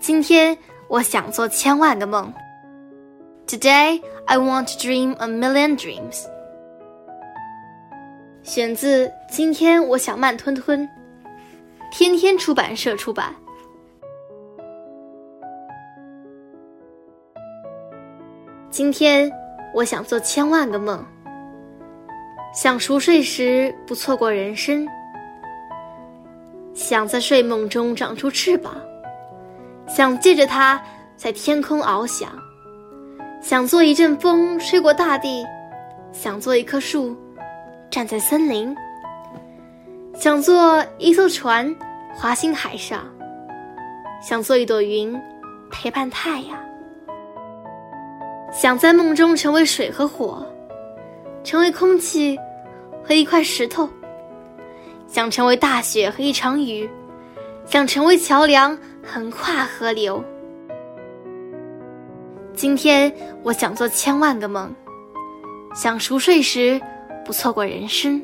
今天我想做千万个梦。Today I want to dream a million dreams。选自《今天我想慢吞吞》，天天出版社出版。今天我想做千万个梦，想熟睡时不错过人生，想在睡梦中长出翅膀，想借着它在天空翱翔，想做一阵风吹过大地，想做一棵树站在森林，想做一艘船滑行海上，想做一朵云陪伴太阳。想在梦中成为水和火，成为空气和一块石头，想成为大雪和一场雨，想成为桥梁横跨河流。今天我想做千万个梦，想熟睡时不错过人生。